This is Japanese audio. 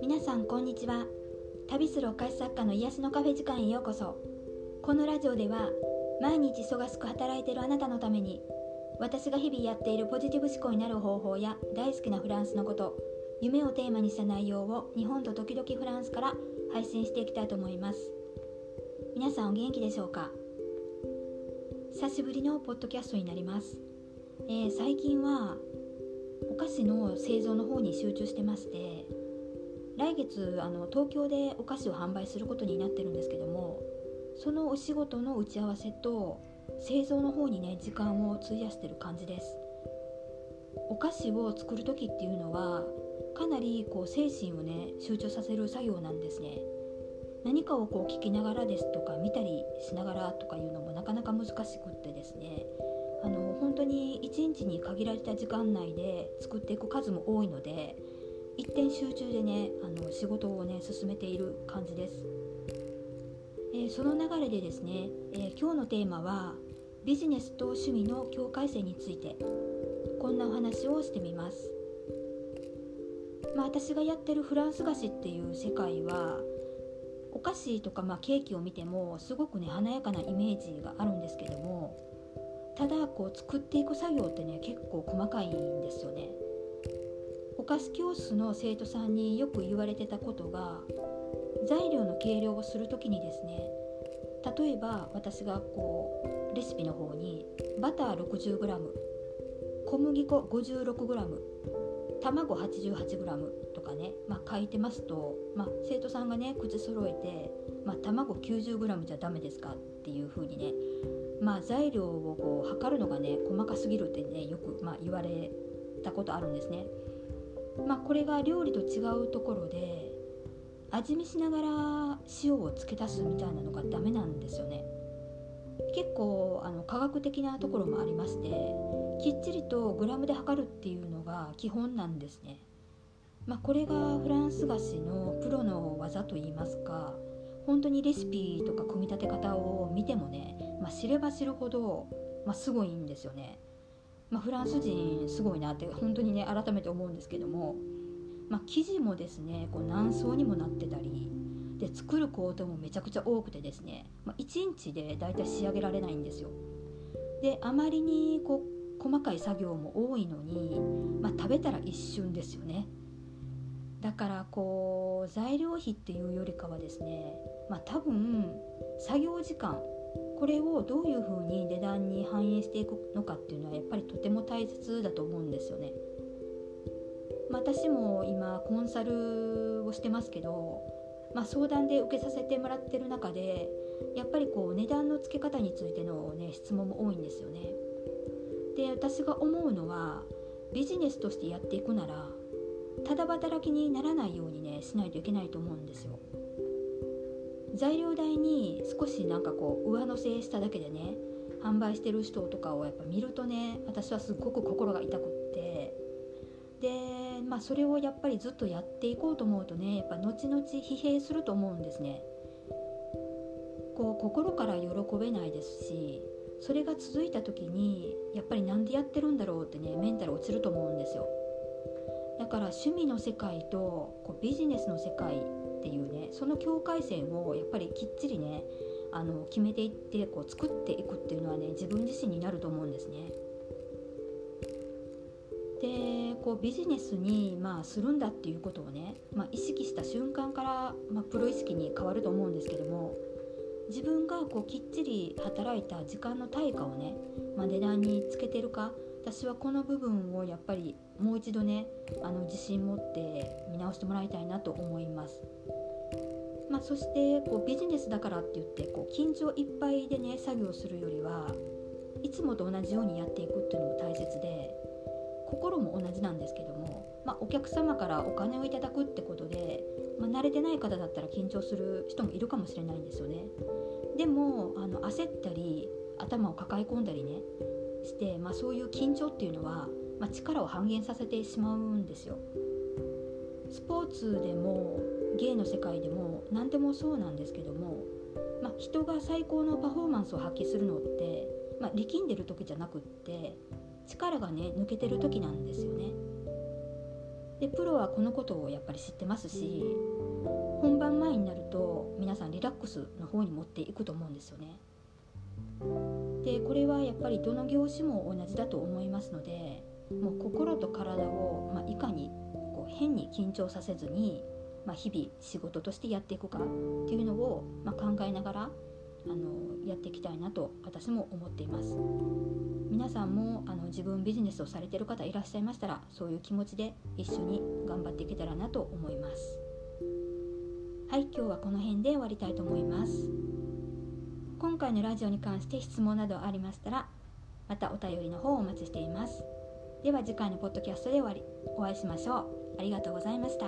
皆さんこんにちは。旅するお菓子作家の癒しのカフェ時間へようこそ。このラジオでは毎日忙しく働いているあなたのために私が日々やっているポジティブ思考になる方法や大好きなフランスのこと夢をテーマにした内容を日本と時々フランスから配信していきたいと思います。皆さんお元気でしょうか？久しぶりのポッドキャストになります、え、最近はお菓子の製造の方に集中してまして来月あの東京でお菓子を販売することになってるんですけどもそのお仕事の打ち合わせと製造の方にね時間を費やしてる感じです。お菓子を作る時っていうのはかなりこう精神をね集中させる作業なんですね。何かをこう聞きながらですとか見たりしながらとかいうのもなかなか難しくってですね。あの本当に1日に限られた時間内で作っていく数も多いので一点集中でねあの仕事をね進めている感じです、えー、その流れでですね、えー、今日のテーマはビジネスと趣味の境界線についてこんなお話をしてみます。まあ、私がやってるフランス菓子っていう世界はお菓子とかまあケーキを見てもすごくね華やかなイメージがあるんですけどもただこう作っていく作業ってね結構細かいんですよね。お菓子教室の生徒さんによく言われてたことが材料の計量をする時にですね例えば私がこうレシピの方にバター 60g 小麦粉 56g 卵 88g かね、まあ、書いてますと、まあ、生徒さんがね口揃えて、まあ、卵 90g じゃダメですかっていう風にね、まあ、材料をこう測るのがね細かすぎるってねよく、ま、言われたことあるんですね。ま、これが料理と違うところで味見しながら塩を付け足すみたいなのがダメなんですよね。結構あの科学的なところもありましてきっちりとグラムで測るっていうのが基本なんですね。まあ、これがフランス菓子のプロの技といいますか本当にレシピとか組み立て方を見てもね、まあ、知れば知るほど、まあ、すごいんですよね。ま、フランス人すごいなって本当にね改めて思うんですけども、ま、生地もですねこう何層にもなってたりで作る工程もめちゃくちゃ多くてですね、ま、1日でだいたい仕上げられないんですよ。であまりにこう細かい作業も多いのに、ま、食べたら一瞬ですよね。だからこう材料費っていうよりかはですね、まあ、多分作業時間これをどういうふうに値段に反映していくのかっていうのはやっぱりとても大切だと思うんですよね。私も今コンサルをしてますけどまあ、相談で受けさせてもらってる中でやっぱりこう値段の付け方についての、ね、質問も多いんですよね。で私が思うのはビジネスとしてやっていくならただ働きにならないようにねしないといけないと思うんですよ。材料代に少しなんかこう上乗せしただけでね販売してる人とかをやっぱ見るとね私はすっごく心が痛くって。でまあそれをやっぱりずっとやっていこうと思うとねやっぱ後々疲弊すると思うんですね。こう心から喜べないですしそれが続いた時にやっぱりなんでやってるんだろうってねメンタル落ちると思うんですよ。だから趣味の世界とこうビジネスの世界っていうねその境界線をやっぱりきっちりねあの決めていってこう作っていくっていうのはね自分自身になると思うんですね。でこうビジネスに、まあ、するんだっていうことをね、まあ、意識した瞬間から、まあ、プロ意識に変わると思うんですけども自分がこうきっちり働いた時間の対価をね、まあ、値段につけてるか私はこの部分をやっぱりもう一度ねあの自信持って見直してもらいたいなと思います。まあ、そしてこうビジネスだからって言ってこう緊張いっぱいでね作業するよりはいつもと同じようにやっていくっていうのも大切で心も同じなんですけども、まあ、お客様からお金をいただくってことで、まあ、慣れてない方だったら緊張する人もいるかもしれないんですよね。でもあの焦ったり頭を抱え込んだりねして、まあ、そういう緊張っていうのは、まあ、力を半減させてしまうんですよ。スポーツでも芸の世界でも何でもそうなんですけども、まあ、人が最高のパフォーマンスを発揮するのって、まあ、力んでる時じゃなくって力がね抜けてる時なんですよねでプロはこのことをやっぱり知ってますし本番前になると皆さんリラックスの方に持っていくと思うんですよねでこれはやっぱりどの業種も同じだと思いますのでもう心と体を、まあ、いかにこう変に緊張させずに、まあ、日々仕事としてやっていくかっていうのを、まあ、考えながらあのやっていきたいなと私も思っています。皆さんもあの自分ビジネスをされてる方いらっしゃいましたらそういう気持ちで一緒に頑張っていけたらなと思います。はい今日はこの辺で終わりたいと思います。今回のラジオに関して質問などありましたらまたお便りの方をお待ちしています。では次回のポッドキャストでお会いしましょう。ありがとうございました。